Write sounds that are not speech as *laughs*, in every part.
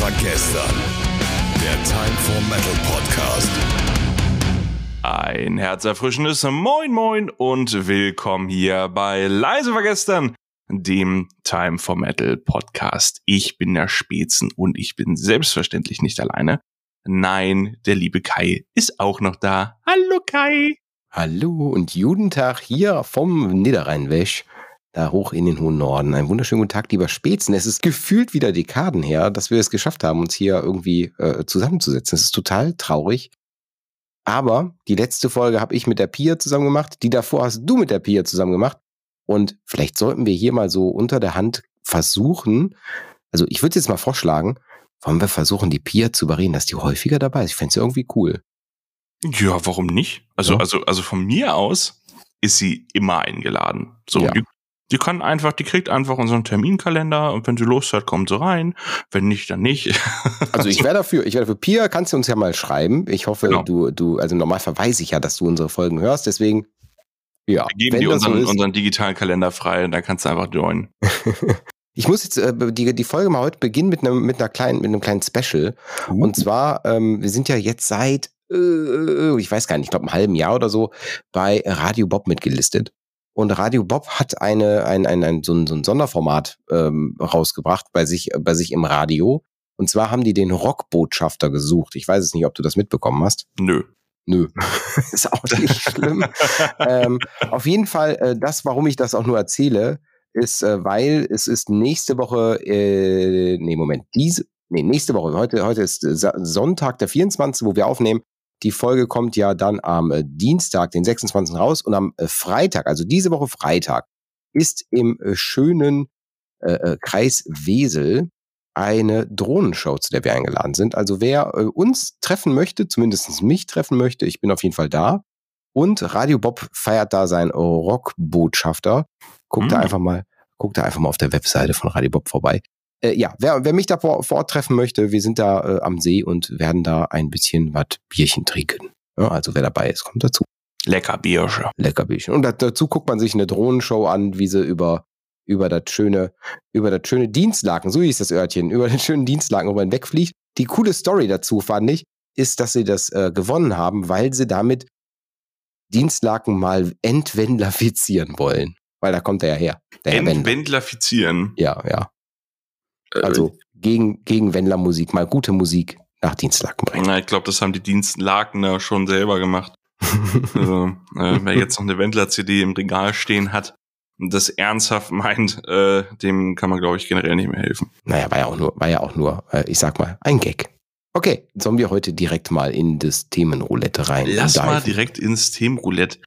war gestern. Der Time for Metal Podcast. Ein herzerfrischendes Moin Moin und willkommen hier bei Leise war gestern, dem Time for Metal Podcast. Ich bin der Spätzen und ich bin selbstverständlich nicht alleine. Nein, der liebe Kai ist auch noch da. Hallo Kai. Hallo und Judentag hier vom Niederrheinwäsch, da hoch in den hohen Norden. Einen wunderschönen guten Tag, lieber Spätzen. Es ist gefühlt wieder Dekaden her, dass wir es geschafft haben, uns hier irgendwie äh, zusammenzusetzen. Es ist total traurig. Aber die letzte Folge habe ich mit der Pia zusammen gemacht. Die davor hast du mit der Pia zusammen gemacht. Und vielleicht sollten wir hier mal so unter der Hand versuchen, also ich würde jetzt mal vorschlagen, wollen wir versuchen, die Pia zu überreden, dass die häufiger dabei ist. Ich fände es irgendwie cool. Ja, warum nicht? Also, Ja. also, also von mir aus ist sie immer eingeladen. So, Ja. Die, kann einfach, die kriegt einfach unseren Terminkalender und wenn sie Lust hat, kommt sie rein. Wenn nicht, dann nicht. *laughs* Also ich wäre dafür, ich wäre dafür. Pia, kannst du uns ja mal schreiben. Ich hoffe, Genau. du, du, also normalerweise weiß ich ja, dass du unsere Folgen hörst, deswegen, ja, Wir geben dir das so unseren, unseren digitalen Kalender frei und dann kannst du einfach joinen. *laughs* Ich muss jetzt äh, die, die Folge mal heute beginnen mit einem, mit einer kleinen, mit einem kleinen Special. Und zwar, ähm, wir sind ja jetzt seit, äh, ich weiß gar nicht, ich glaube, einem halben Jahr oder so bei Radio Bob mitgelistet. Und Radio Bob hat eine, ein, ein, ein, so, ein, so ein Sonderformat ähm, rausgebracht bei sich, bei sich im Radio. Und zwar haben die den Rockbotschafter gesucht. Ich weiß es nicht, ob du das mitbekommen hast. Nö. Nö, *laughs* ist auch nicht *laughs* schlimm. ähm, auf jeden Fall, äh, das, warum ich das auch nur erzähle, ist, äh, weil es ist nächste Woche, äh, nee, Moment, diese, nee, nächste Woche, heute, heute ist Sonntag, der 24., wo wir aufnehmen. Die Folge kommt ja dann am äh, Dienstag, den 26. raus und am äh, Freitag, also diese Woche Freitag, ist im äh, schönen äh, Kreis Wesel eine Drohnenshow, zu der wir eingeladen sind. Also wer äh, uns treffen möchte, zumindest mich treffen möchte, ich bin auf jeden Fall da. Und Radio Bob feiert da seinen Rockbotschafter. Guckt da Mm. einfach mal, guckt da einfach mal auf der Webseite von Radio Bob vorbei. Äh, ja, wer, wer mich da vor, vor Ort treffen möchte, wir sind da äh, am See und werden da ein bisschen was Bierchen trinken. Ja, also wer dabei ist, kommt dazu. Lecker Biersche. Lecker Bierchen. Und da, dazu guckt man sich eine Drohnenshow an, wie sie über über das schöne über das schöne Dienstlaken, so hieß das Örtchen, *laughs* über den schönen Dienstlaken, wo man wegfliegt. Die coole Story dazu fand ich, ist, dass sie das äh, gewonnen haben, weil sie damit Dienstlaken mal entwendlerfizieren wollen. Weil da kommt er ja her. Entwendlerfizieren. Ja, ja. Äh, Also gegen, gegen Wendler-Musik, mal gute Musik nach Dienstlaken bringen. Na, ich glaube, das haben die Dienstlakener schon selber gemacht. Also, äh, *laughs* wer jetzt noch eine Wendler-CD im Regal stehen hat und das ernsthaft meint, äh, dem kann man, glaube ich, generell nicht mehr helfen. Naja, war ja auch nur, war ja auch nur, äh, ich sag mal, ein Gag. Okay, sollen wir heute direkt mal in das Themenroulette rein? Lass diven? mal direkt ins Themenroulette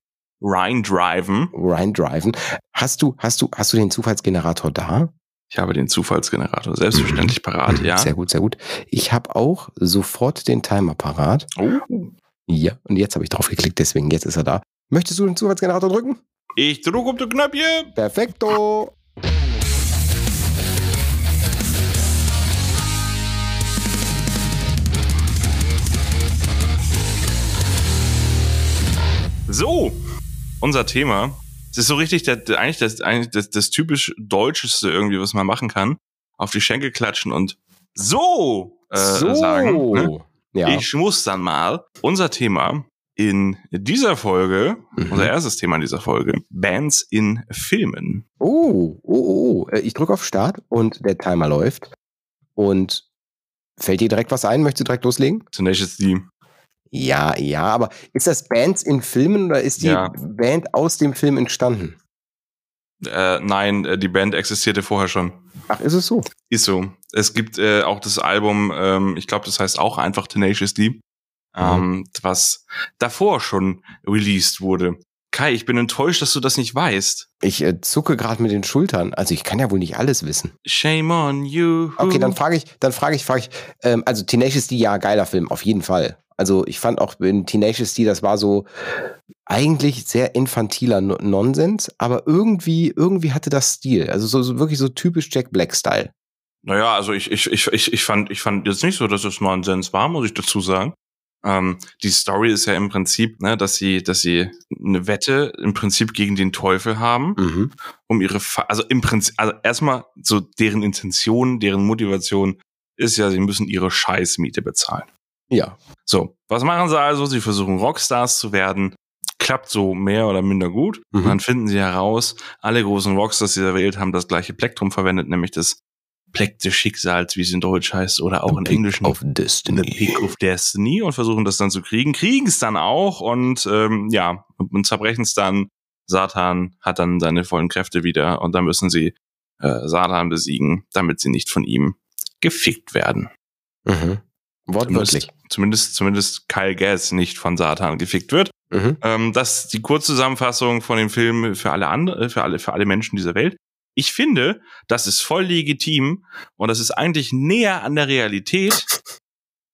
rein driven. rein driven. Hast du, hast du, hast du den Zufallsgenerator da? Ich habe den Zufallsgenerator selbstverständlich parat, ja. Sehr gut, sehr gut. Ich habe auch sofort den Timer parat. Oh. Ja, und jetzt habe ich drauf geklickt, deswegen jetzt ist er da. Möchtest du den Zufallsgenerator drücken? Ich drücke um die Knöpfchen. Perfekto. So, unser Thema. Das ist so richtig, der, eigentlich, das, eigentlich das, das typisch Deutscheste irgendwie, was man machen kann. Auf die Schenkel klatschen und so, äh, so. sagen. Ne? Ja. Ich muss dann mal unser Thema in dieser Folge, Mhm. unser erstes Thema in dieser Folge, Bands in Filmen. Oh, oh, oh, oh. Äh, Ich drücke auf Start und der Timer läuft. Und fällt dir direkt was ein? Möchtest du direkt loslegen? Zunächst ist die, Ja, ja, aber ist das Bands in Filmen oder ist die Ja. Band aus dem Film entstanden? äh, nein, äh, die Band existierte vorher schon. Ach, ist es so? Ist so. Es gibt äh, auch das Album, ähm, ich glaube, das heißt auch einfach Tenacious D, ähm, was davor schon released wurde. Kai, ich bin enttäuscht, dass du das nicht weißt. Ich äh, zucke gerade mit den Schultern. Also ich kann ja wohl nicht alles wissen. Shame on you. Okay, dann frage ich, dann frage ich, frage ich. Ähm, also Tenacious D, ja, geiler Film, auf jeden Fall. Also ich fand auch in Tenacious D, das war so eigentlich sehr infantiler No- Nonsens, aber irgendwie, irgendwie hatte das Stil. Also so, so wirklich so typisch Jack Black-Style. Naja, also ich, ich, ich, ich, ich, fand, ich fand jetzt nicht so, dass es Nonsens war, muss ich dazu sagen. Ähm, die Story ist ja im Prinzip, ne, dass sie, dass sie eine Wette im Prinzip gegen den Teufel haben, Mhm. um ihre, Fa also im Prinzip, also erstmal so deren Intention, deren Motivation ist ja, sie müssen ihre Scheißmiete bezahlen. Ja. So, was machen sie also? Sie versuchen Rockstars zu werden. Klappt so mehr oder minder gut. Mhm. Und dann finden sie heraus, alle großen Rockstars dieser Welt haben das gleiche Plektrum verwendet, nämlich das Pleck des Schicksals, wie es in Deutsch heißt, oder auch in Englischen. Auf The Destiny. Pick of Destiny und versuchen das dann zu kriegen, kriegen es dann auch und ähm, ja, und zerbrechen es dann. Satan hat dann seine vollen Kräfte wieder und dann müssen sie äh, Satan besiegen, damit sie nicht von ihm gefickt werden. Mhm. Wortwörtlich. Zumindest, zumindest Kyle Gass nicht von Satan gefickt wird. Mhm. Ähm, das ist die Kurzzusammenfassung von dem Film für alle andere, für alle, für alle Menschen dieser Welt. Ich finde, das ist voll legitim und das ist eigentlich näher an der Realität,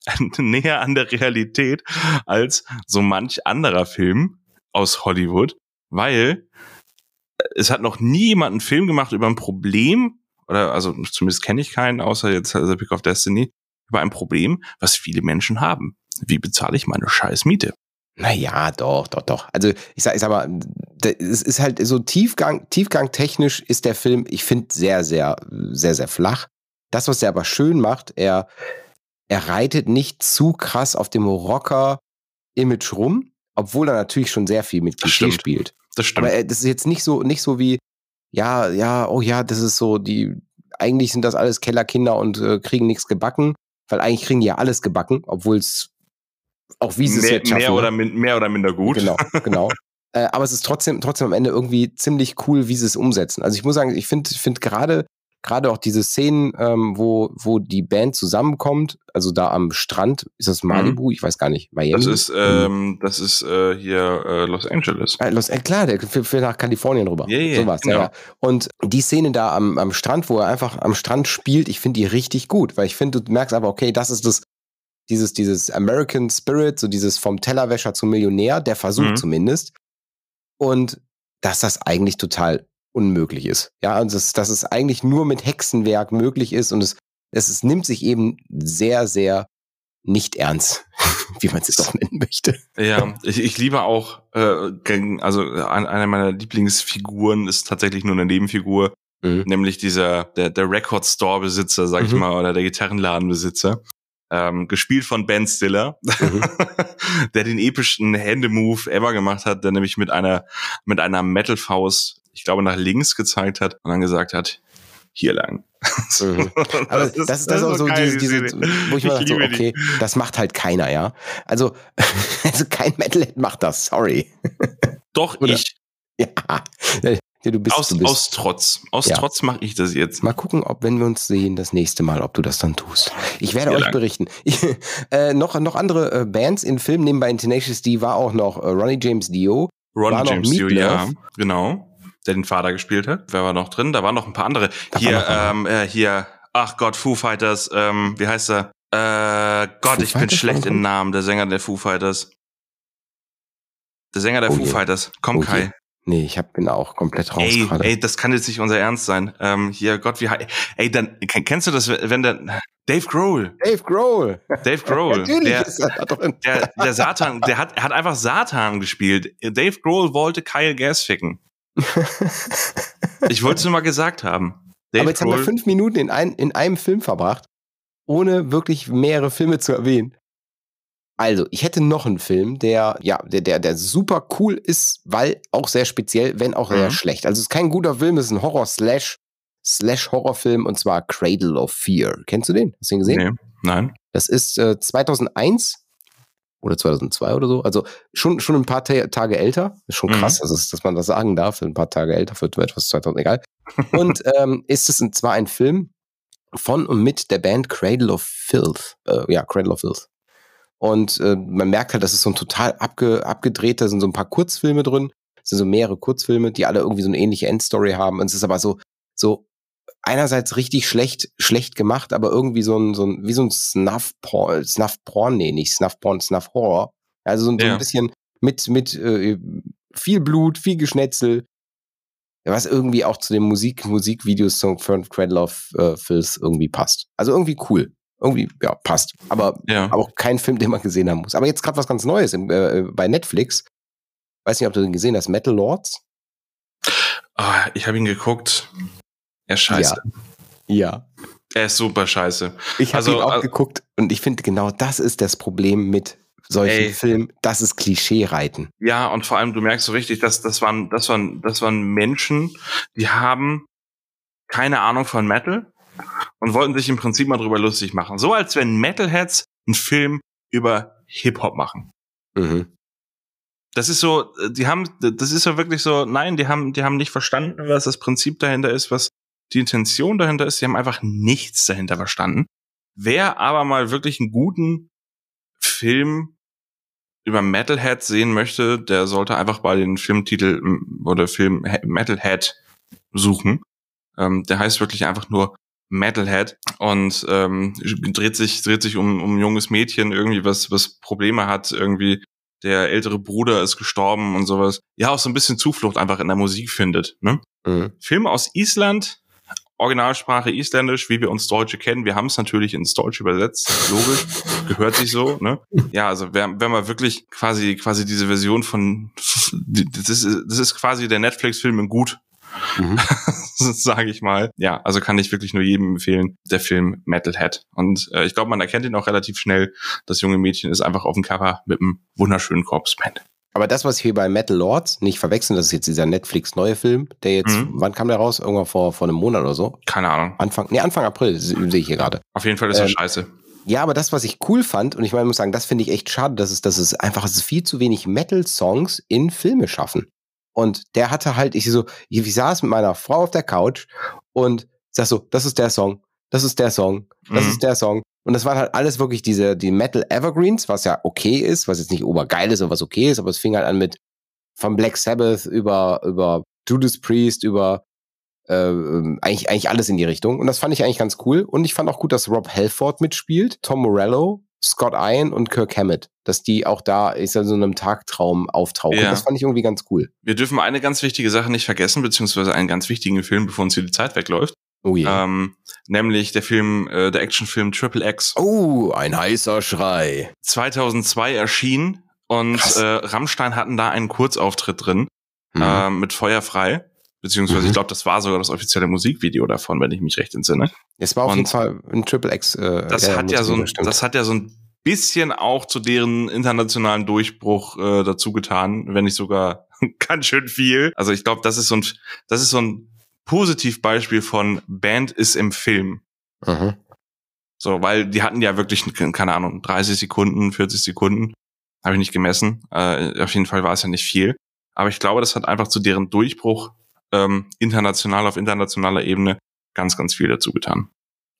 *laughs* näher an der Realität als so manch anderer Film aus Hollywood, weil es hat noch nie jemand einen Film gemacht über ein Problem, oder also zumindest kenne ich keinen, außer jetzt The Pick of Destiny, über ein Problem, was viele Menschen haben. Wie bezahle ich meine scheiß Miete? Naja, doch, doch, doch. Also ich sag, ich sag mal, es ist halt so Tiefgang, Tiefgang technisch ist der Film, ich finde, sehr, sehr, sehr, sehr flach. Das, was er aber schön macht, er, er reitet nicht zu krass auf dem Rocker-Image rum, obwohl er natürlich schon sehr viel mit Klischee spielt. Das stimmt. Aber er, das ist jetzt nicht so, nicht so wie, ja, ja, oh ja, das ist so, die, eigentlich sind das alles Kellerkinder und äh, kriegen nichts gebacken, weil eigentlich kriegen die ja alles gebacken, obwohl es, auch wie sie es jetzt schaffen. mehr, ne? oder, min- mehr oder minder gut. Genau, *laughs* genau. äh, aber es ist trotzdem, trotzdem am Ende irgendwie ziemlich cool, wie sie es umsetzen. Also ich muss sagen, ich finde, ich finde gerade, gerade auch diese Szenen, ähm, wo, wo die Band zusammenkommt, also da am Strand, ist das Malibu? Ich weiß gar nicht, Miami. Mhm. Das ist, ähm, das ist äh, hier äh, Los Angeles. Äh, Los, äh, klar, der für nach Kalifornien rüber. Ja, ja, Sowas, genau. ja, ja. Und die Szene da am, am Strand, wo er einfach am Strand spielt, ich finde die richtig gut, weil ich finde, du merkst aber, okay, das ist das, dieses, dieses American Spirit, so dieses vom Tellerwäscher zum Millionär, der Versuch Mhm. zumindest. Und dass das eigentlich total unmöglich ist. Ja, und das, dass es eigentlich nur mit Hexenwerk möglich ist und es, es, es nimmt sich eben sehr, sehr nicht ernst, *laughs* wie man es jetzt auch nennen möchte. Ja, ich, ich liebe auch, äh, also ein- einer meiner Lieblingsfiguren ist tatsächlich nur eine Nebenfigur, Mhm. nämlich dieser, der, der Record Store Besitzer, sag ich Mhm. mal, oder der Gitarrenladenbesitzer. Ähm, gespielt von Ben Stiller, Mhm. *laughs* der den epischen Händemove ever gemacht hat, der nämlich mit einer, mit einer Metal-Faust, ich glaube, nach links gezeigt hat und dann gesagt hat, hier lang. *laughs* Mhm. Aber das, ist das, auch so, diese, diese wo ich mir Ich dachte, so, liebe die. okay, das macht halt keiner, ja. Also, *laughs* also kein Metalhead macht das, sorry. Doch, Oder? ich, Ja, ja du bist, aus, du bist. aus Trotz. Aus Ja. Trotz mache ich das jetzt. Mal gucken, ob, wenn wir uns sehen, das nächste Mal, ob du das dann tust. Ich werde Hier euch lang. berichten. *laughs* Ich, äh, noch, noch andere äh, Bands in Filmen, nebenbei in Tenacious D war auch noch äh, Ronnie James Dio. Ron War noch James Dio, ja, genau. Der den Vater gespielt hat. Wer war noch drin? Da waren noch ein paar andere. Da hier, ähm, äh, hier, ach Gott, Foo Fighters, ähm, wie heißt er? Äh, Gott, Foo ich bin Fighters schlecht waren im Namen, der Sänger der Foo Fighters. Der Sänger der Oh Foo je. Fighters. Komm, Oh je. Kai. Nee, ich hab, bin auch komplett raus Ey, gerade. ey, das kann jetzt nicht unser Ernst sein. Ähm, hier, Gott, wie Ey, dann, ken- kennst du das, wenn der, Dave Grohl, Dave Grohl. Dave Grohl, *laughs* Natürlich der, ist er da drin. der, der Satan, der hat, er hat einfach Satan gespielt. Dave Grohl wollte Kyle Gass ficken. *laughs* Ich wollte es nur mal gesagt haben. Dave Aber jetzt haben wir Grohl, fünf Minuten in, ein, in einem Film verbracht, ohne wirklich mehrere Filme zu erwähnen. Also, ich hätte noch einen Film, der, ja, der, der, der super cool ist, weil auch sehr speziell, wenn auch sehr Mhm. schlecht. Also, es ist kein guter Film, es ist ein Horror-Slash, Slash-Horrorfilm und zwar Cradle of Fear. Kennst du den? Hast du den gesehen? nee, nein. Das ist äh, 2001 oder 2002 oder so. Also schon, schon ein paar Ta Tage älter. Ist schon Mhm. krass, dass, es, dass man das sagen darf. Ein paar Tage älter für etwas 2000, egal. Und *laughs* ähm, ist es zwar ein Film von und mit der Band Cradle of Filth. Äh, ja, Cradle of Filth. Und äh, man merkt halt, das ist so ein total abge, abgedrehter, sind so ein paar Kurzfilme drin. Es sind so mehrere Kurzfilme, die alle irgendwie so eine ähnliche Endstory haben. Und es ist aber so, so einerseits richtig schlecht, schlecht gemacht, aber irgendwie so ein, so ein, wie so ein Snuff-Porn, Snuff-Porn, nee, nicht Snuff-Porn, Snuff-Horror. Also so, ein- so Ja. ein bisschen mit, mit äh, viel Blut, viel Geschnetzel, was irgendwie auch zu dem Musik, Musikvideosong von Cradle of äh, Filth irgendwie passt. Also irgendwie cool. Irgendwie, ja, passt. Aber, Ja. aber auch kein Film, den man gesehen haben muss. Aber jetzt gerade was ganz Neues im, äh, bei Netflix. Weiß nicht, ob du den gesehen hast, Metal Lords? Ah, ich habe ihn geguckt. Ja, scheiße. Ja. Er ist super scheiße. Ich habe Also, ihn auch äh, geguckt und ich finde genau das ist das Problem mit solchen Ey. Filmen. Das ist Klischee-Reiten. Ja, und vor allem, du merkst so richtig, dass das waren, das waren, das waren Menschen, die haben keine Ahnung von Metal und wollten sich im Prinzip mal drüber lustig machen. So als wenn Metalheads einen Film über Hip-Hop machen. Mhm. Das ist so, äh, die haben, das ist ja wirklich so, nein, die haben, die haben nicht verstanden, was das Prinzip dahinter ist, was die Intention dahinter ist. Die haben einfach nichts dahinter verstanden. Wer aber mal wirklich einen guten Film über Metalhead sehen möchte, der sollte einfach bei den Filmtitel oder Film He- Metalhead suchen. Ähm, der heißt wirklich einfach nur Metalhead und ähm, dreht sich dreht sich um um ein junges Mädchen irgendwie was was Probleme hat irgendwie der ältere Bruder ist gestorben und sowas ja auch so ein bisschen Zuflucht einfach in der Musik findet ne Mhm. Film aus Island Originalsprache Isländisch, wie wir uns Deutsche kennen. Wir haben es natürlich ins Deutsche übersetzt, logisch, gehört sich so. Ne? Ja, also wenn, wenn man wirklich quasi quasi diese Version von, das ist, das ist quasi der Netflix-Film in gut, Mhm. *laughs* sage ich mal. Ja, also kann ich wirklich nur jedem empfehlen, der Film Metalhead. Und äh, ich glaube, man erkennt ihn auch relativ schnell. Das junge Mädchen ist einfach auf dem Cover mit einem wunderschönen Corpse-Paint. Aber das, was wir bei Metal Lords nicht verwechseln, das ist jetzt dieser Netflix-neue Film, der jetzt, Mhm. wann kam der raus? Irgendwann vor, vor einem Monat oder so? Keine Ahnung. Anfang, nee, Anfang April se- sehe ich hier gerade. Auf jeden Fall ist er Ähm, scheiße. Ja, aber das, was ich cool fand, und ich meine, ich muss sagen, das finde ich echt schade, dass es, dass es einfach es ist viel zu wenig Metal-Songs in Filme schaffen. Und der hatte halt, ich so, ich, ich saß mit meiner Frau auf der Couch und sag so, das ist der Song, das ist der Song, das Mhm. ist der Song. Und das waren halt alles wirklich diese, die Metal Evergreens, was ja okay ist, was jetzt nicht obergeil ist, aber was okay ist, aber es fing halt an mit von Black Sabbath über, über Judas Priest, über äh, eigentlich, eigentlich alles in die Richtung. Und das fand ich eigentlich ganz cool. Und ich fand auch gut, dass Rob Halford mitspielt, Tom Morello, Scott Ian und Kirk Hammett. Dass die auch da ist in so einem Tagtraum auftauchen. Ja. Das fand ich irgendwie ganz cool. Wir dürfen eine ganz wichtige Sache nicht vergessen, beziehungsweise einen ganz wichtigen Film, bevor uns hier die Zeit wegläuft. Oh je. Ähm, nämlich der Film, äh, der Actionfilm Triple X. oh, ein heißer Schrei. 2002 erschien und Krass. äh, Rammstein hatten da einen Kurzauftritt drin Mhm. äh, mit Feuerfrei. Beziehungsweise, Mhm. ich glaube, das war sogar das offizielle Musikvideo davon, wenn ich mich recht entsinne. Es war auf und jeden Fall ein Triple X. Äh, Das hat ja so ein, das hat ja so ein bisschen auch zu deren internationalen Durchbruch äh, dazu getan, wenn nicht sogar *laughs* ganz schön viel. Also ich glaube, das ist so ein, das ist so ein Positivbeispiel von Band ist im Film. Mhm. So, weil die hatten ja wirklich, keine Ahnung, 30 Sekunden, 40 Sekunden. Habe ich nicht gemessen. Äh, auf jeden Fall war es ja nicht viel. Aber ich glaube, das hat einfach zu deren Durchbruch ähm, international auf internationaler Ebene ganz, ganz viel dazu getan.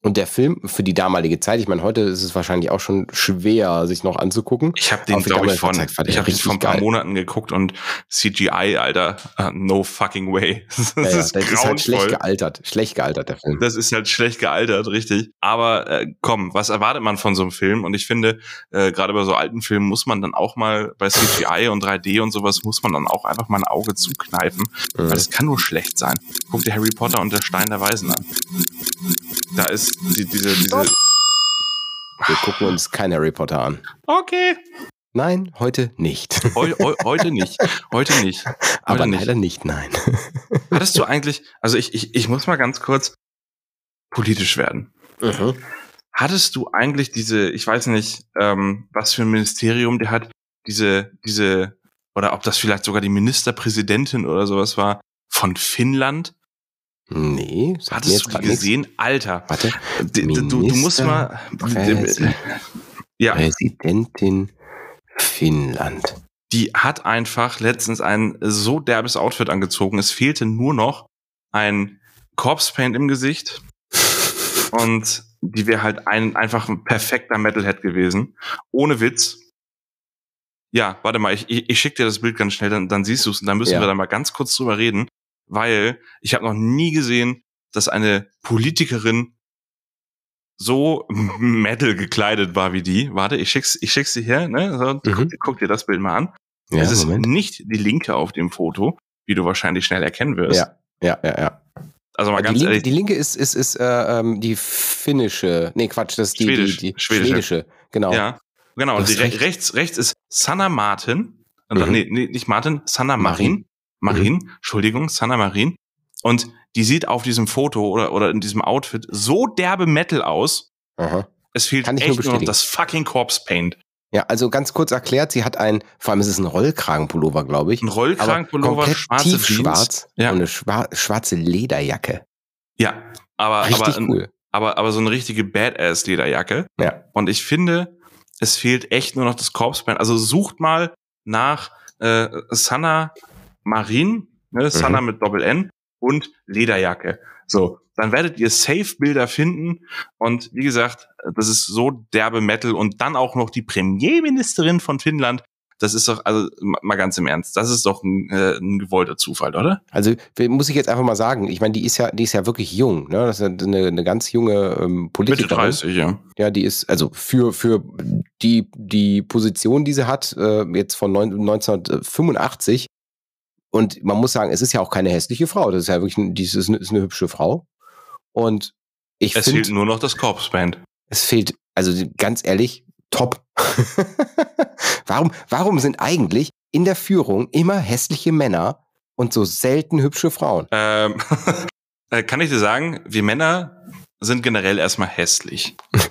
Und der Film für die damalige Zeit, ich meine, heute ist es wahrscheinlich auch schon schwer, sich noch anzugucken. Ich habe den, glaube ich, von, Zeit ich habe vor ein paar geil. Monaten geguckt und CGI, Alter, uh, no fucking way. *laughs* Das Ja, ja, ist das ist halt schlecht gealtert. Schlecht gealtert, der Film. Das ist halt schlecht gealtert, richtig. Aber äh, komm, was erwartet man von so einem Film? Und ich finde, äh, gerade bei so alten Filmen muss man dann auch mal bei CGI und 3D und sowas muss man dann auch einfach mal ein Auge zukneifen. Mhm. Weil das kann nur schlecht sein. Guck dir Harry Potter und der Stein der Weisen an. Da ist die, diese, diese. Wir gucken uns kein Harry Potter an. Okay. Nein, heute nicht. Heu, heu, heute nicht. Heute nicht. *laughs* Aber Heute nicht. leider nicht, nein. *laughs* Hattest du eigentlich, also ich, ich, ich muss mal ganz kurz politisch werden. Mhm. Hattest du eigentlich diese, ich weiß nicht, ähm, was für ein Ministerium der hat, diese, diese, oder ob das vielleicht sogar die Ministerpräsidentin oder sowas war, von Finnland? Nee, Hattest du die grad nichts. gesehen? Alter, Warte. d- d- du, du musst mal, ja, Präsidentin Finnland. die hat einfach letztens ein so derbes Outfit angezogen. Es fehlte nur noch ein Corpse Paint im Gesicht und die wäre halt ein, einfach ein perfekter Metalhead gewesen. Ohne Witz. Ja, warte mal, ich, ich, ich schicke dir das Bild ganz schnell, dann, dann siehst du es und dann müssen Ja. wir da mal ganz kurz drüber reden, weil ich habe noch nie gesehen, dass eine Politikerin so *laughs* Metal gekleidet war wie die. Warte, ich schick's, ich schick's dir her, ne? So, Mhm. guck, guck dir das Bild mal an. Ja, es ist Moment. nicht die linke auf dem Foto, wie du wahrscheinlich schnell erkennen wirst. Ja, ja, ja, ja. Also mal Die ganz linke, ehrlich, die linke ist, ist, ist äh, ähm, die finnische. Nee, Quatsch, das ist die, Schwedisch, die, die schwedische. schwedische. Genau. ja, genau. Und die recht. rechts, rechts ist Sanna Martin. Mhm. nee, nee, nicht Martin, Sanna Marin. Marin. Marin, Entschuldigung, Sanna Marin. Und die sieht auf diesem Foto oder, oder in diesem Outfit so derbe Metal aus. Aha. Es fehlt Kann echt nur noch das fucking Corpse Paint. Ja, also ganz kurz erklärt, sie hat ein, vor allem ist es ein Rollkragenpullover, glaube ich. Ein Rollkragenpullover, schwarze tiefschwarz Ja. und eine schwa schwarze Lederjacke. Ja, aber, Richtig aber, cool. aber, aber so eine richtige Badass-Lederjacke. Ja. Und ich finde, es fehlt echt nur noch das Corpse Paint. Also sucht mal nach äh, Sanna Marin, ne, Sanna mit Doppel N und Lederjacke. So, dann werdet ihr safe Bilder finden. Und wie gesagt, das ist so derbe Metal und dann auch noch die Premierministerin von Finnland. Das ist doch, also mal ganz im Ernst, das ist doch ein, äh, ein gewollter Zufall, oder? Also muss ich jetzt einfach mal sagen, ich meine, die ist ja, die ist ja wirklich jung, ne? Das ist ja eine, eine ganz junge ähm, Mitte Politikerin. 30, ja. Ja, die ist, also für, für die, die Position, die sie hat, äh, jetzt von neun- 1985. Und man muss sagen, es ist ja auch keine hässliche Frau. Das ist ja wirklich, ein- ist, eine, ist eine hübsche Frau. Und ich Es fehlt finde, nur noch das Corpse Paint. es fehlt, also ganz ehrlich, top. *laughs* warum, warum sind eigentlich in der Führung immer hässliche Männer und so selten hübsche Frauen? Ähm, *laughs* äh, kann ich dir sagen, wir Männer sind generell erstmal hässlich. *laughs*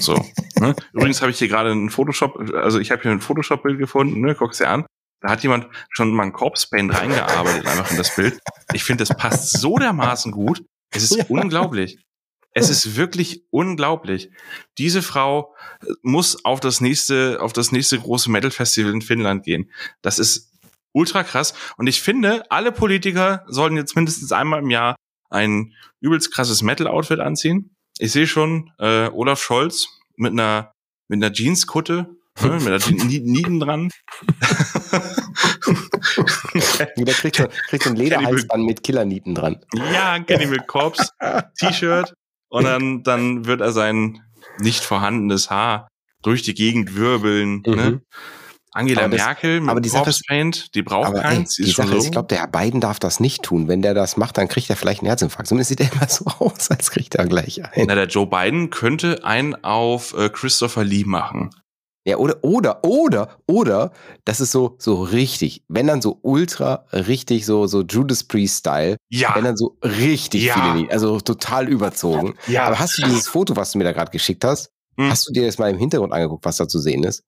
So. Ne? Übrigens habe ich hier gerade ein Photoshop, also ich habe hier ein Photoshop-Bild gefunden, ne? guck es dir an. Da hat jemand schon mal ein Corpse Paint reingearbeitet einfach in das Bild. Ich finde, das passt so dermaßen gut. Es ist *laughs* Ja. unglaublich. Es ist wirklich unglaublich. Diese Frau äh, muss auf das nächste, auf das nächste große Metal Festival in Finnland gehen. Das ist ultra krass. Und ich finde, alle Politiker sollten jetzt mindestens einmal im Jahr ein übelst krasses Metal-Outfit anziehen. Ich sehe schon äh, Olaf Scholz mit einer mit einer Jeanskutte, ne, mit Ni- Nieten dran. *laughs* Der kriegt so, kriegt so ein Lederhalsband mit Killernieten dran. ja, Cannibal Corpse, T-Shirt. Und dann, dann wird er sein nicht vorhandenes Haar durch die Gegend wirbeln. Ne? Mhm. Angela Aber das- Merkel mit aber die Corpse Paint, die braucht Aber ey, keins. die Sache ist, ich glaube, der Herr Biden darf das nicht tun. Wenn der das macht, dann kriegt er vielleicht einen Herzinfarkt. Zumindest sieht er immer so *laughs* aus, als kriegt er gleich ein. Na, der Joe Biden könnte einen auf äh, Christopher Lee machen. Ja, oder, oder, oder, oder, das ist so, so richtig, wenn dann so ultra richtig, so, so Judas Priest-Style, Ja, wenn dann so richtig Ja. viele, also total überzogen. ja. Aber hast du dieses Foto, was du mir da gerade geschickt hast, Hm. hast du dir das mal im Hintergrund angeguckt, was da zu sehen ist?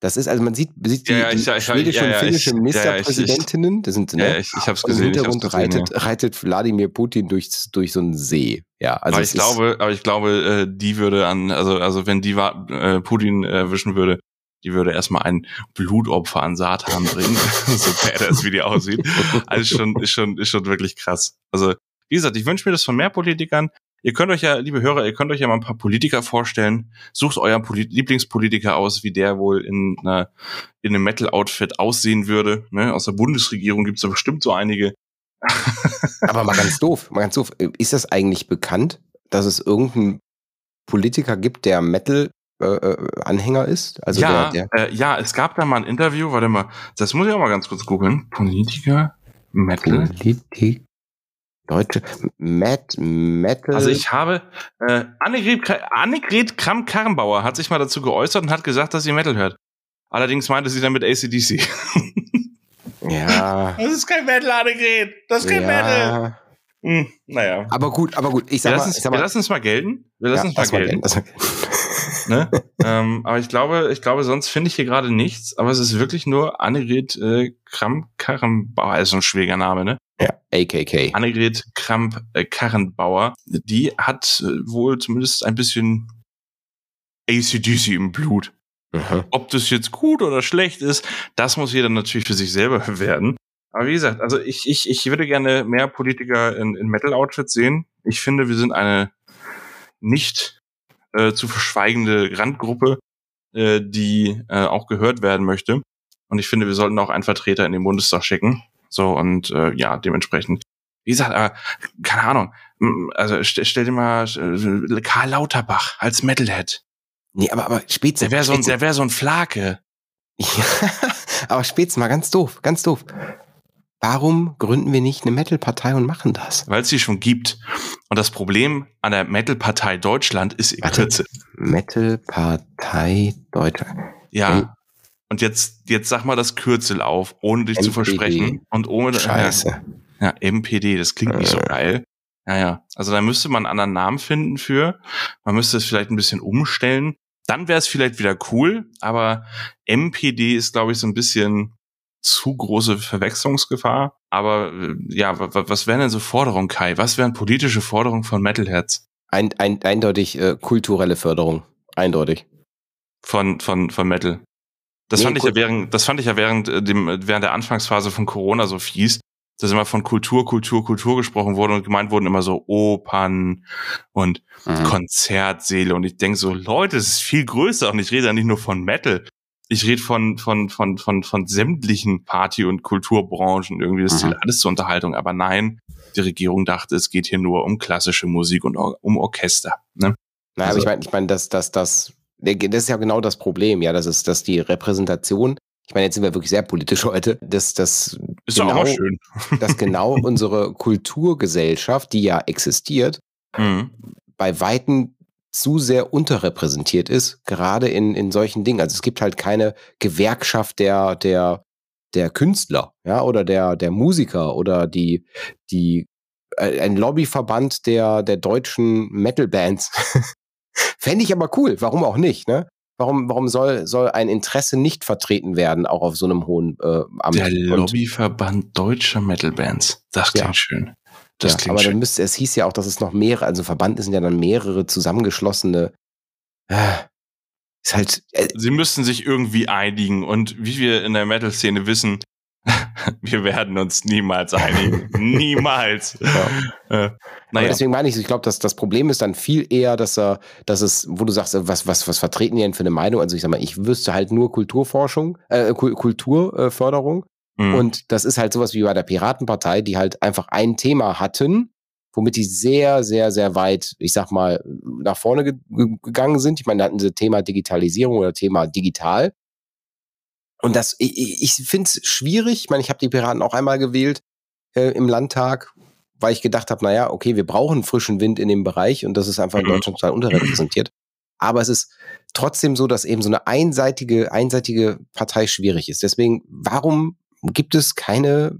Das ist, also man sieht, sieht die, Ja, ja, ich- die ich- schwedische ja, und finnische ich- Ministerpräsidentinnen, das sind, ja, ne? ich, ich hab's im gesehen. Hab's Hintergrund gesehen, reitet, ja. reitet Wladimir Putin durch, durch so einen See. Ja, also aber ich glaube, aber ich glaube, äh, die würde an, also, also wenn die äh, Putin erwischen würde, die würde erstmal ein Blutopfer an Satan bringen, *laughs* so badass wie die aussieht. Also schon, ist schon, ist schon wirklich krass. Also, wie gesagt, ich wünsche mir das von mehr Politikern. Ihr könnt euch ja, liebe Hörer, ihr könnt euch ja mal ein paar Politiker vorstellen. Sucht euren Polit Lieblingspolitiker aus, wie der wohl in, einer, in einem Metal-Outfit aussehen würde. Ne? Aus der Bundesregierung gibt's da bestimmt so einige. *laughs* Aber mal ganz doof, mal ganz doof. Ist das eigentlich bekannt, dass es irgendeinen Politiker gibt, der Metal-Anhänger ist? Also ja, der, der Äh, ja, es gab da mal ein Interview, warte mal, das muss ich auch mal ganz kurz googeln. Politiker, Metal. Politik, Deutsche, Met, Metal. Also ich habe, äh, Annegret, Annegret Kramp-Karrenbauer hat sich mal dazu geäußert und hat gesagt, dass sie Metal hört. Allerdings meinte sie damit ACDC. *laughs* ja, Das ist kein Metal, Annegret. Das ist kein Metal. ja. Hm, naja. Aber gut, aber gut. Ich Wir sag mal, lassen, ich es, sag wir mal, lassen es mal gelten. Wir lassen ja, es mal lass mal gelten. mal gelten. Ne? ähm, aber ich glaube, ich glaube, sonst finde ich hier gerade nichts. Aber es ist wirklich nur Annegret äh, Kramp-Karrenbauer. ist so ein schwieriger Name, ne? Ja, AKK. Annegret Kramp-Karrenbauer. Die hat äh, wohl zumindest ein bisschen ACDC im Blut. Mhm. Ob das jetzt gut oder schlecht ist, das muss jeder natürlich für sich selber *laughs* bewerten. Aber wie gesagt, also ich, ich, ich würde gerne mehr Politiker in, in Metal-Outfits sehen. Ich finde, wir sind eine nicht äh, zu verschweigende Randgruppe, äh, die äh, auch gehört werden möchte. Und ich finde, wir sollten auch einen Vertreter in den Bundestag schicken. So, und äh, ja, dementsprechend. Wie gesagt, aber keine Ahnung. Also stell, stell dir mal äh, Karl Lauterbach als Metalhead. Nee, aber, aber Spätze. Der wäre so, ein- der wär so ein Flake. *laughs* Ja, aber Spätze mal ganz doof, ganz doof. Warum gründen wir nicht eine Metal-Partei und machen das? weil es sie schon gibt. Und das Problem an der Metal-Partei Deutschland ist ihr Warte. Kürze. Metal-Partei Deutschland. Ja. Und jetzt, jetzt sag mal das Kürzel auf, ohne dich zu MPD. versprechen und ohne Scheiße. Ja, MPD, das klingt nicht so geil. Ja, ja. Also da müsste man einen anderen Namen finden für. Man müsste es vielleicht ein bisschen umstellen. Dann wäre es vielleicht wieder cool, aber MPD ist, glaube ich, so ein bisschen zu große Verwechslungsgefahr. Aber äh, ja, was wären denn so Forderungen, Kai? Was wären politische Forderungen von Metalheads? Ein, ein, eindeutig äh, kulturelle Förderung. Eindeutig. Von, von, von Metal. Das nee, fand ich ja während, das fand ich ja während äh, dem, während der Anfangsphase von Corona so fies, dass immer von Kultur, Kultur, Kultur gesprochen wurde und gemeint wurden immer so Opern und mhm. Konzertsäle. Und ich denke so, Leute, es ist viel größer und ich rede ja nicht nur von Metal. Ich rede von, von, von, von, von sämtlichen Party- und Kulturbranchen. Irgendwie das mhm. alles zur Unterhaltung. Aber nein, die Regierung dachte, es geht hier nur um klassische Musik und um Orchester. Ne? Naja, also, aber ich meine, ich meine, dass, dass, dass, das ist ja genau das Problem, ja, das ist, dass die Repräsentation ich meine, jetzt sind wir wirklich sehr politisch heute, dass das ist genau, auch schön. *laughs* dass genau unsere Kulturgesellschaft, die ja existiert, mhm. bei Weitem zu sehr unterrepräsentiert ist, gerade in, in solchen Dingen. Also es gibt halt keine Gewerkschaft der, der, der Künstler, ja, oder der, der Musiker oder die, die, äh, ein Lobbyverband der, der deutschen Metal-Bands. *laughs* Fände ich aber cool, warum auch nicht, ne? Warum, warum soll, soll ein Interesse nicht vertreten werden, auch auf so einem hohen äh, Amt? Der Lobbyverband deutscher Metalbands. Das klingt ja. schön. Das ja, klingt aber schön. Dann müsste, es hieß ja auch, dass es noch mehrere, also Verband sind ja dann mehrere zusammengeschlossene. Äh, ist halt. Äh, Sie müssten sich irgendwie einigen und wie wir in der Metal-Szene wissen, *laughs* wir werden uns niemals einigen. *laughs* niemals. Ja. Äh, naja. deswegen meine ich, ich glaube, dass das Problem ist dann viel eher, dass er, dass es, wo du sagst, was, was, was vertreten die denn für eine Meinung? Also ich sag mal, ich wüsste halt nur Kulturforschung, äh, Kulturförderung. Mhm. Und das ist halt sowas wie bei der Piratenpartei, die halt einfach ein Thema hatten, womit die sehr, sehr, sehr weit, ich sag mal, nach vorne ge gegangen sind. Ich meine, da hatten sie Thema Digitalisierung oder Thema digital. Und das, ich, ich finde es schwierig. Ich meine, ich habe die Piraten auch einmal gewählt äh, im Landtag, weil ich gedacht habe, naja, okay, wir brauchen frischen Wind in dem Bereich und das ist einfach in mhm. Deutschland total unterrepräsentiert. Aber es ist trotzdem so, dass eben so eine einseitige, einseitige Partei schwierig ist. Deswegen, warum gibt es keine,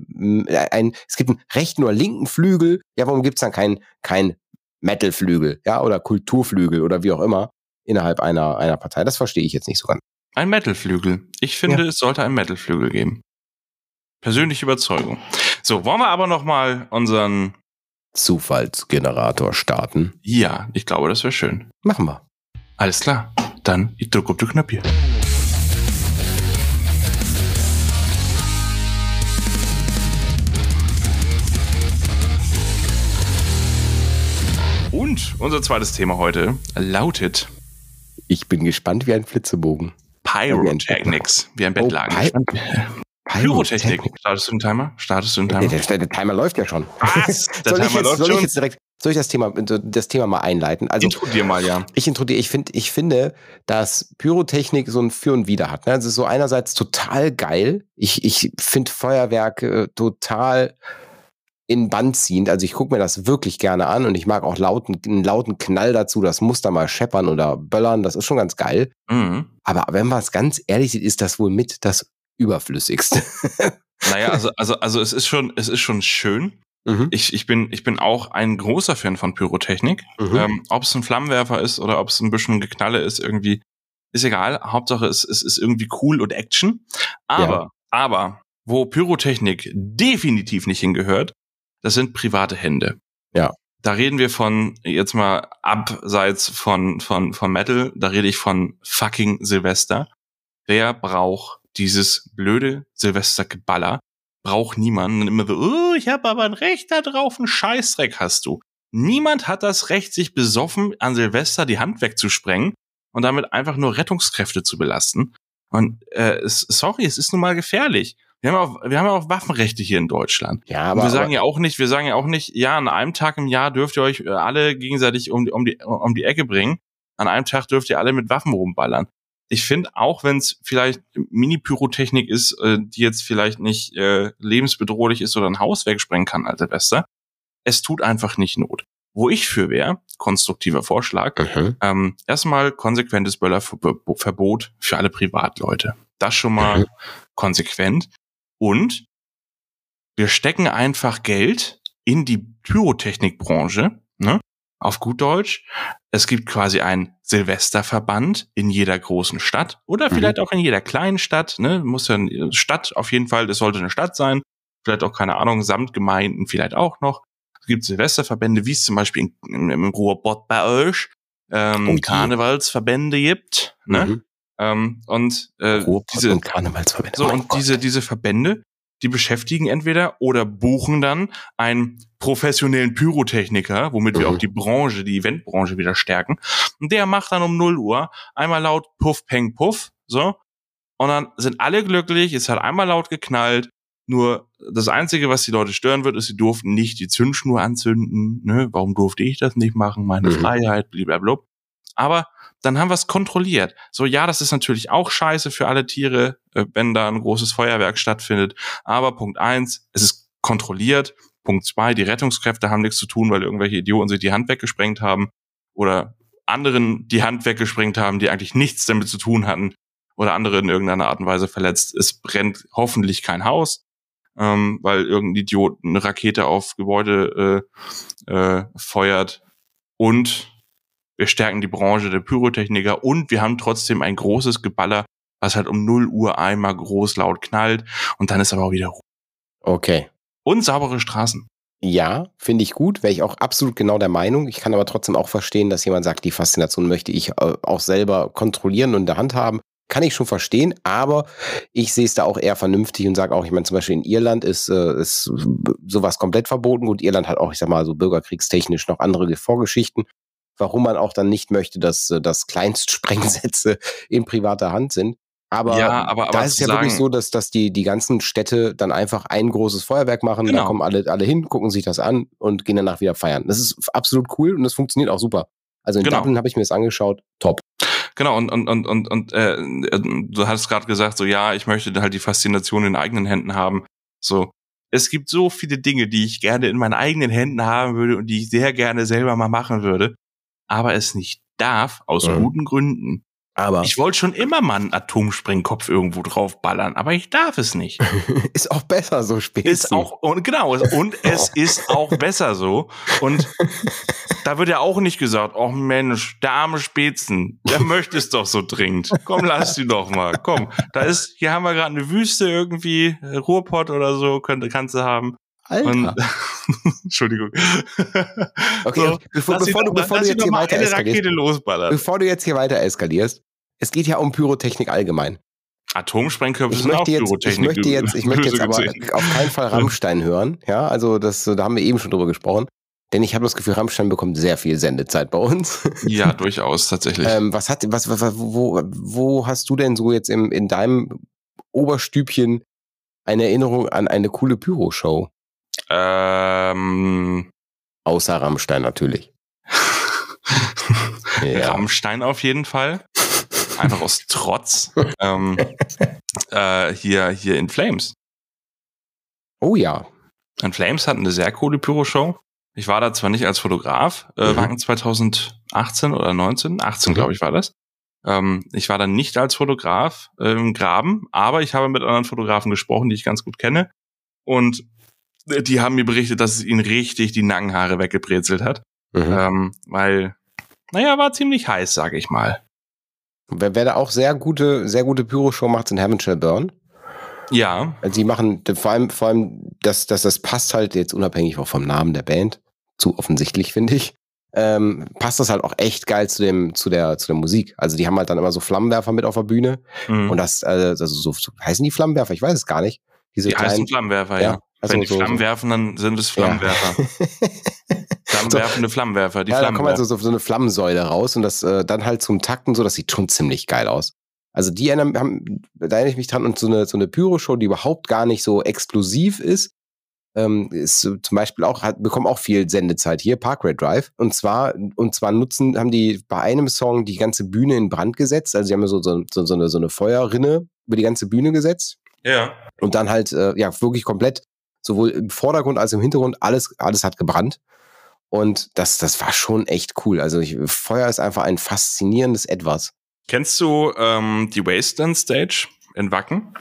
äh, ein, es gibt einen rechten oder linken Flügel, ja, warum gibt es dann keinen kein Metal-Flügel, ja, oder Kulturflügel oder wie auch immer innerhalb einer, einer Partei? Das verstehe ich jetzt nicht so ganz. Ein Metalflügel. Ich finde, ja. es sollte ein Metalflügel geben. Persönliche Überzeugung. So, wollen wir aber noch mal unseren Zufallsgenerator starten? Ja, ich glaube, das wäre schön. Machen wir. Alles klar. Dann ich drücke auf den Knopf Und unser zweites Thema heute lautet. Ich bin gespannt wie ein Flitzebogen. Pyrotechnics, wie ein Bettlaken. Oh, Py Pyrotechnik. Startest du den Timer? Startest du den Timer? Der, der, Timer läuft ja schon. Was? Der soll, Timer ich jetzt, läuft soll schon? ich jetzt direkt, soll ich das Thema, das Thema mal einleiten? Also, intro dir mal, ja. Ich intro dir, ich finde, ich finde, dass Pyrotechnik so ein Für und Wider hat. Ne? Also so einerseits total geil. Ich, ich finde Feuerwerke total in Band ziehend. Also ich gucke mir das wirklich gerne an und ich mag auch lauten, einen lauten Knall dazu, das muss da mal scheppern oder böllern, das ist schon ganz geil. Mhm. Aber wenn man es ganz ehrlich sieht, ist das wohl mit das Überflüssigste. *laughs* naja, also, also, also es ist schon, es ist schon schön. Mhm. Ich, ich, bin, ich bin auch ein großer Fan von Pyrotechnik. Mhm. Ähm, ob es ein Flammenwerfer ist oder ob es ein bisschen Geknalle ist, irgendwie, ist egal. Hauptsache es, es ist irgendwie cool und Action. Aber, ja. aber, wo Pyrotechnik definitiv nicht hingehört, das sind private Hände. Ja. Da reden wir von, jetzt mal abseits von, von, von Metal, da rede ich von fucking Silvester. Wer braucht dieses blöde Silvestergeballer? Braucht niemand. Und immer so, oh, ich habe aber ein Recht da drauf, ein Scheißdreck hast du. Niemand hat das Recht, sich besoffen an Silvester die Hand wegzusprengen und damit einfach nur Rettungskräfte zu belasten. Und äh, sorry, es ist nun mal gefährlich. Wir haben, auch, wir haben ja auch Waffenrechte hier in Deutschland. Ja, aber, und wir sagen ja auch nicht, wir sagen ja auch nicht, ja, an einem Tag im Jahr dürft ihr euch äh, alle gegenseitig um die, um die, um die Ecke bringen. An einem Tag dürft ihr alle mit Waffen rumballern. Ich finde, auch wenn es vielleicht Mini-Pyrotechnik ist, äh, die jetzt vielleicht nicht äh, lebensbedrohlich ist oder ein Haus wegsprengen kann, alter Bester, es tut einfach nicht Not. Wo ich für wäre, konstruktiver Vorschlag, mhm. ähm, erstmal konsequentes Böllerverbot für alle Privatleute. Das schon mal mhm. konsequent. Und wir stecken einfach Geld in die Pyrotechnikbranche, ne? Auf gut Deutsch. Es gibt quasi einen Silvesterverband in jeder großen Stadt oder Mhm. vielleicht auch in jeder kleinen Stadt, ne? Muss ja eine Stadt auf jeden Fall, das sollte eine Stadt sein. Vielleicht auch, keine Ahnung, Samtgemeinden vielleicht auch noch. Es gibt Silvesterverbände, wie es zum Beispiel in, im, im Ruhrpott bei euch ähm, Oh je. Karnevalsverbände gibt, ne? Mhm. Ähm, und äh, diese, und Karnevalsverbände. so, Mein und diese, diese Verbände, die beschäftigen entweder oder buchen dann einen professionellen Pyrotechniker, womit wir Mhm. auch die Branche, die Eventbranche wieder stärken. Und der macht dann um 0 Uhr einmal laut Puff, Peng, Puff, so. Und dann sind alle glücklich, es hat einmal laut geknallt. Nur das Einzige, was die Leute stören wird, ist, sie durften nicht die Zündschnur anzünden. Ne? Warum durfte ich das nicht machen? Meine Mhm. Freiheit, blablabla. Aber dann haben wir es kontrolliert. So, ja, das ist natürlich auch scheiße für alle Tiere, äh, wenn da ein großes Feuerwerk stattfindet. Aber Punkt eins, es ist kontrolliert. Punkt zwei, die Rettungskräfte haben nichts zu tun, weil irgendwelche Idioten sich die Hand weggesprengt haben oder anderen die Hand weggesprengt haben, die eigentlich nichts damit zu tun hatten oder andere in irgendeiner Art und Weise verletzt. Es brennt hoffentlich kein Haus, ähm, weil irgendein Idiot eine Rakete auf Gebäude äh, äh, feuert und wir stärken die Branche der Pyrotechniker und wir haben trotzdem ein großes Geballer, was halt um 0 Uhr einmal groß laut knallt und dann ist aber auch wieder Ruhe. Okay. Und saubere Straßen. Ja, finde ich gut, wäre ich auch absolut genau der Meinung. Ich kann aber trotzdem auch verstehen, dass jemand sagt, die Faszination möchte ich äh, auch selber kontrollieren und in der Hand haben. Kann ich schon verstehen, aber ich sehe es da auch eher vernünftig und sage auch, ich meine, zum Beispiel in Irland ist, äh, ist sowas komplett verboten. Gut, Irland hat auch, ich sag mal, so bürgerkriegstechnisch noch andere Vorgeschichten, warum man auch dann nicht möchte, dass, äh, dass Kleinstsprengsätze *laughs* in privater Hand sind. Aber, Ja, aber- aber da ist es ja wirklich sagen- so, dass, dass die, die ganzen Städte dann einfach ein großes Feuerwerk machen, Genau. da kommen alle, alle hin, gucken sich das an und gehen danach wieder feiern. Das ist absolut cool und das funktioniert auch super. Also in Genau. Dublin habe ich mir das angeschaut, top. Genau, und, und, und, und, und äh, du hast gerade gesagt, so ja, ich möchte halt die Faszination in eigenen Händen haben. So, es gibt so viele Dinge, die ich gerne in meinen eigenen Händen haben würde und die ich sehr gerne selber mal machen würde, aber es nicht darf, aus Mhm. guten Gründen. Aber Ich wollte schon immer mal einen Atomsprengkopf irgendwo draufballern, aber ich darf es nicht. *laughs* ist auch besser so spät. Ist auch, und genau, und *laughs* es ist auch besser so. Und da wird ja auch nicht gesagt, oh Mensch, der arme Spätzen, der *laughs* möchte es doch so dringend. Komm, lass die doch mal. Komm, da ist, hier haben wir gerade eine Wüste irgendwie, Ruhrpott oder so, könnte, kannst du haben. Alter. Und, *laughs* Entschuldigung. Okay, So, bevor, lass sie bevor, doch du, bevor du jetzt hier weiter eskalierst, bevor du jetzt hier weiter eskalierst, es geht ja um Pyrotechnik allgemein. Atomsprengköpfe Ich sind auch möchte jetzt, ich Pyrotechnik. möchte jetzt, ich möchte jetzt *laughs* aber auf keinen Fall *laughs* Rammstein hören. Ja, also das, da haben wir eben schon drüber gesprochen. Denn ich habe das Gefühl, Rammstein bekommt sehr viel Sendezeit bei uns. Ja, durchaus, tatsächlich. ähm, was hat, was, was, wo, wo hast du denn so jetzt im, in deinem Oberstübchen eine Erinnerung an eine coole Pyro-Show? Ähm, Außer Rammstein natürlich. *laughs* Ja. Rammstein auf jeden Fall. Einfach aus Trotz. ähm, *laughs* äh, hier, hier in Flames. Oh ja. In Flames hatten eine sehr coole Pyro-Show. Ich war da zwar nicht als Fotograf, äh, Mhm. war 2018 oder 19, 18 Mhm. glaube ich war das. Ähm, ich war da nicht als Fotograf äh, im Graben, aber ich habe mit anderen Fotografen gesprochen, die ich ganz gut kenne. Und die haben mir berichtet, dass es ihnen richtig die Nackenhaare weggebrezelt hat. Mhm. Ähm, weil, naja, war ziemlich heiß, sage ich mal. Wer, wer da auch sehr gute, sehr gute Pyro-Show macht, sind Shall Burn. Ja, Also die machen vor allem, vor allem, dass, dass das passt halt jetzt unabhängig auch vom Namen der Band. Zu offensichtlich, finde ich. Ähm, passt das halt auch echt geil zu dem, zu der, zu der Musik. Also die haben halt dann immer so Flammenwerfer mit auf der Bühne. mhm. Und das, äh, also so, so heißen die Flammenwerfer? Ich weiß es gar nicht. Diese die heißen Flammenwerfer, ja. Also Wenn die so- Flammen so- werfen, dann sind es Ja. Flammenwerfer. *laughs* Flammenwerfende Flammenwerfer, die ja, da kommt halt so, so, so eine Flammensäule raus und das äh, dann halt zum Takten so, das sieht schon ziemlich geil aus. Also die erinnern, haben, da erinnere ich mich dran und so eine, so eine Pyro-Show, die überhaupt gar nicht so exklusiv ist, ähm, ist so zum Beispiel auch, hat, bekommen auch viel Sendezeit hier, Parkway Drive. Und zwar, und zwar nutzen, haben die bei einem Song die ganze Bühne in Brand gesetzt. Also sie haben ja so, so, so, so, eine, so eine Feuerrinne über die ganze Bühne gesetzt Ja. und dann halt, äh, ja, wirklich komplett, sowohl im Vordergrund als auch im Hintergrund, alles, alles hat gebrannt. Und das, das war schon echt cool. Also ich, Feuer ist einfach ein faszinierendes Etwas. Kennst du ähm, die Wasteland Stage in Wacken?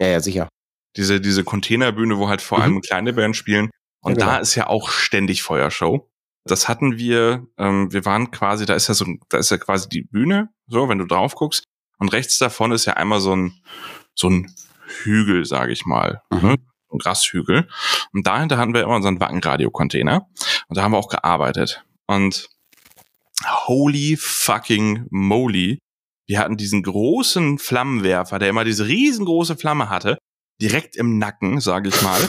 Ja, ja, sicher. diese, diese Containerbühne, wo halt vor Mhm. allem kleine Bands spielen. Und Ja, genau. da ist ja auch ständig Feuershow. Das hatten wir, ähm, wir waren quasi, da ist ja so, da ist ja quasi die Bühne, so, wenn du drauf guckst. Und rechts davon ist ja einmal so ein, so ein Hügel, sage ich mal. Mhm. Grashügel. Und dahinter hatten wir immer unseren Wackenradio-Container. Und da haben wir auch gearbeitet. Und holy fucking moly. Wir hatten diesen großen Flammenwerfer, der immer diese riesengroße Flamme hatte, direkt im Nacken, sage ich mal.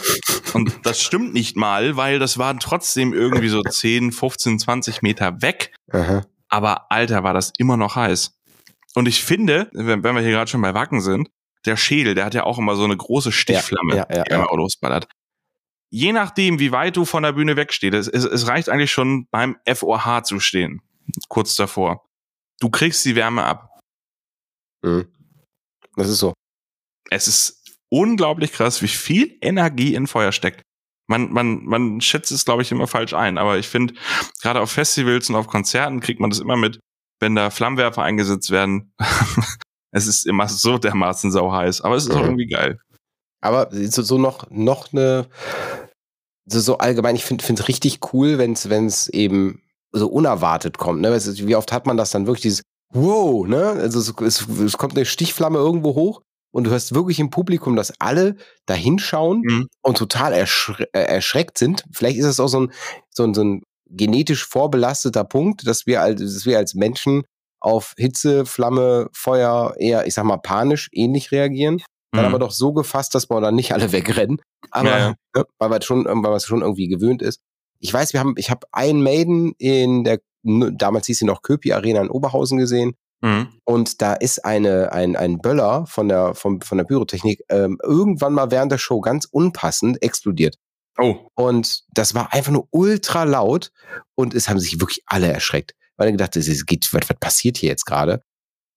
Und das stimmt nicht mal, weil das waren trotzdem irgendwie so 10, 15, 20 Meter weg. Aha. Aber Alter, war das immer noch heiß. Und ich finde, wenn wir hier gerade schon bei Wacken sind, der Schädel, der hat ja auch immer so eine große Stichflamme, Ja, ja, die ja. einmal Autos ballert. Je nachdem, wie weit du von der Bühne wegstehst, es, es, es reicht eigentlich schon beim FOH zu stehen, kurz davor. Du kriegst die Wärme ab. Mhm. Das ist so. Es ist unglaublich krass, wie viel Energie in Feuer steckt. Man, man, man schätzt es, glaube ich, immer falsch ein. Aber ich finde, gerade auf Festivals und auf Konzerten kriegt man das immer mit, wenn da Flammenwerfer eingesetzt werden. *laughs* es ist immer *laughs* so dermaßen sau heiß. Aber es ist auch Mhm. irgendwie geil. Aber so, so noch, noch eine, so, so allgemein, ich finde es richtig cool, wenn es eben so unerwartet kommt. Ne? Ist, wie oft hat man das dann wirklich dieses Wow, ne? Also es, es, es kommt eine Stichflamme irgendwo hoch und du hörst wirklich im Publikum, dass alle da hinschauen Mhm. und total erschre äh, erschreckt sind. Vielleicht ist es auch so ein, so ein, so ein genetisch vorbelasteter Punkt, dass wir als, dass wir als Menschen auf Hitze, Flamme, Feuer eher, ich sag mal, panisch ähnlich reagieren. Dann Mhm. aber doch so gefasst, dass wir dann nicht alle *laughs* wegrennen. Aber Ja, ja. Ne, weil man schon, weil man es schon irgendwie gewöhnt ist. Ich weiß, wir haben, ich habe einen Maiden in der, damals hieß sie noch Köpi Arena in Oberhausen gesehen. Mhm. Und da ist eine, ein, ein Böller von der, vom, von der Pyrotechnik ähm, irgendwann mal während der Show ganz unpassend explodiert. Oh, Und das war einfach nur ultra laut und es haben sich wirklich alle erschreckt. Weil er gedacht, es geht, was, was passiert hier jetzt gerade?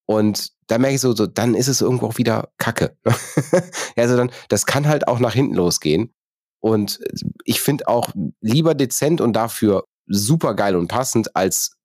Und da merke ich so, so, dann ist es irgendwo auch wieder Kacke. *laughs* Ja, also dann, das kann halt auch nach hinten losgehen. Und ich finde auch lieber dezent und dafür super geil und passend als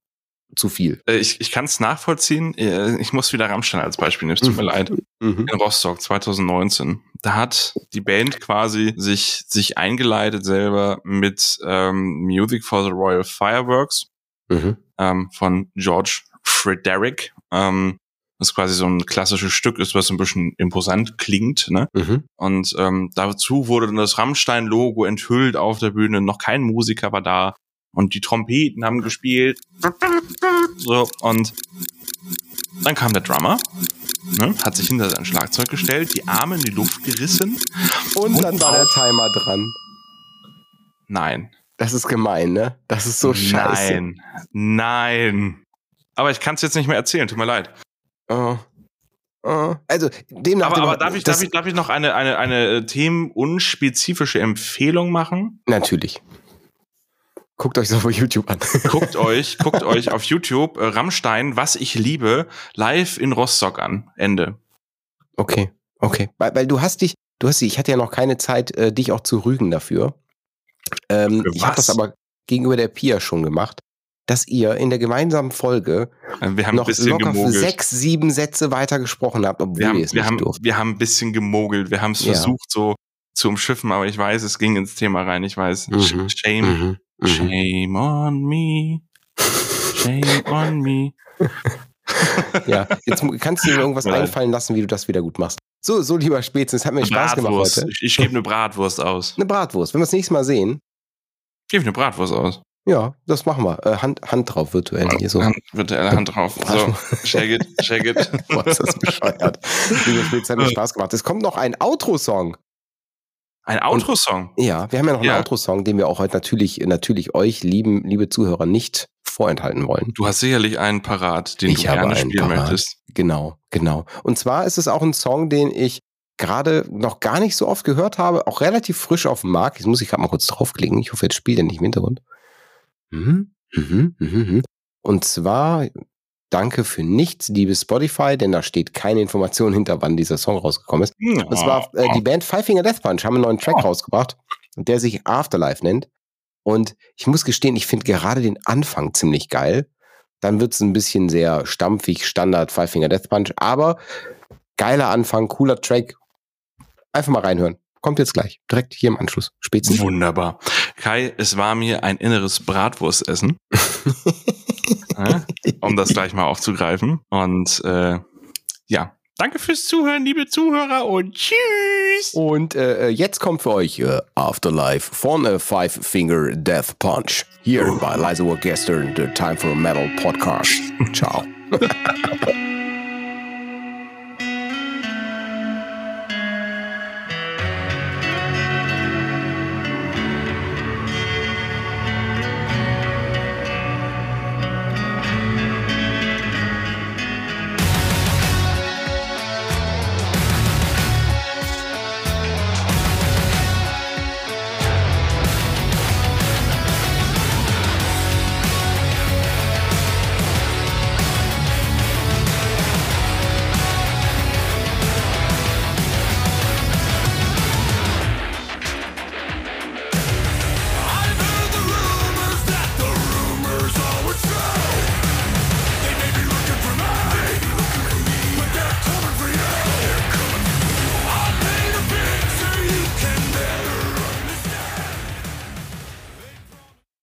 zu viel. Äh, ich, ich kann es nachvollziehen. Äh, Ich muss wieder Rammstein als Beispiel nehmen. Es tut mir leid. Mhm. in Rostock 2019. Da hat die Band quasi sich, sich eingeleitet selber mit ähm, Music for the Royal Fireworks Mhm. Ähm, von George Frederick. Ähm, das quasi so ein klassisches Stück ist, was ein bisschen imposant klingt. Ne? Mhm. Und ähm, dazu wurde dann das Rammstein-Logo enthüllt auf der Bühne. Noch kein Musiker war da. Und die Trompeten haben gespielt. So, und dann kam der Drummer, ne, hat sich hinter sein Schlagzeug gestellt, die Arme in die Luft gerissen. Und dann Und war der Timer dran. Nein. Das ist gemein, ne? Das ist so scheiße. Nein. Nein. Aber ich kann es jetzt nicht mehr erzählen, tut mir leid. Oh. Oh. Also, demnach. Aber, aber demnach- darf, ich, darf, ich, darf ich noch eine, eine, eine themenunspezifische Empfehlung machen? Natürlich. Guckt euch das auf YouTube an. *laughs* Guckt euch, guckt euch auf YouTube äh, Rammstein, was ich liebe, live in Rostock an. Ende. Okay, okay. Weil, weil du hast dich, du hast dich, ich hatte ja noch keine Zeit, äh, dich auch zu rügen dafür. Ähm, Für ich habe das aber gegenüber der Pia schon gemacht, dass ihr in der gemeinsamen Folge Äh, noch locker gemogelt. sechs, sieben Sätze weiter gesprochen habt, obwohl wir haben, ihr es wir, nicht haben, durft. wir haben ein bisschen gemogelt. Wir haben es Ja. versucht so zu umschiffen, aber ich weiß, es ging ins Thema rein. Ich weiß. Mhm. Sh- Shame. Mhm. Mhm. Shame on me. Shame on me. *laughs* Ja, jetzt kannst du dir irgendwas *laughs* Nein. einfallen lassen, wie du das wieder gut machst. So, so lieber Spätzchen, es hat mir Spaß gemacht Bratwurst. heute. Ich, ich gebe eine Bratwurst aus. Eine Bratwurst. Wenn wir das nächste Mal sehen, Gebe eine Bratwurst aus. ja, das machen wir. Äh, Hand, Hand drauf virtuell hier so. Hand, virtuelle Hand drauf. So, shake it, shake it. *laughs* Boah, ist das bescheuert. Liebe Spätzchen, hat mir *laughs* Spaß gemacht. Es kommt noch ein Outro-Song. Ein Outro-Song. Ja, wir haben ja noch einen Ja. Outro-Song, den wir auch heute natürlich, natürlich euch, lieben, liebe Zuhörer, nicht vorenthalten wollen. Du hast sicherlich einen parat, den Ich du gerne spielen parat. möchtest. Genau, genau. Und zwar ist es auch ein Song, den ich gerade noch gar nicht so oft gehört habe, auch relativ frisch auf dem Markt. Jetzt muss ich gerade mal kurz draufklicken. Ich hoffe, jetzt spielt er nicht im Hintergrund. Mhm, mhm, mhm, mhm. Und zwar danke für nichts, liebe Spotify, denn da steht keine Information hinter, wann dieser Song rausgekommen ist. Das war äh, die Band Five Finger Death Punch, haben einen neuen Track rausgebracht, der sich Afterlife nennt. Und ich muss gestehen, ich finde gerade den Anfang ziemlich geil. Dann wird es ein bisschen sehr stampfig, Standard Five Finger Death Punch, aber geiler Anfang, cooler Track. Einfach mal reinhören. kommt jetzt gleich. Direkt hier im Anschluss. Spätestens. Wunderbar. Kai, es war mir ein inneres Bratwurstessen. *laughs* ja, um das gleich mal aufzugreifen. Und äh, ja, danke fürs Zuhören, liebe Zuhörer, und tschüss. Und äh, jetzt kommt für euch äh, Afterlife von äh, Five Finger Death Punch. Hier bei Liza Gestern, der Time for Metal Podcast. *laughs* Ciao. *laughs*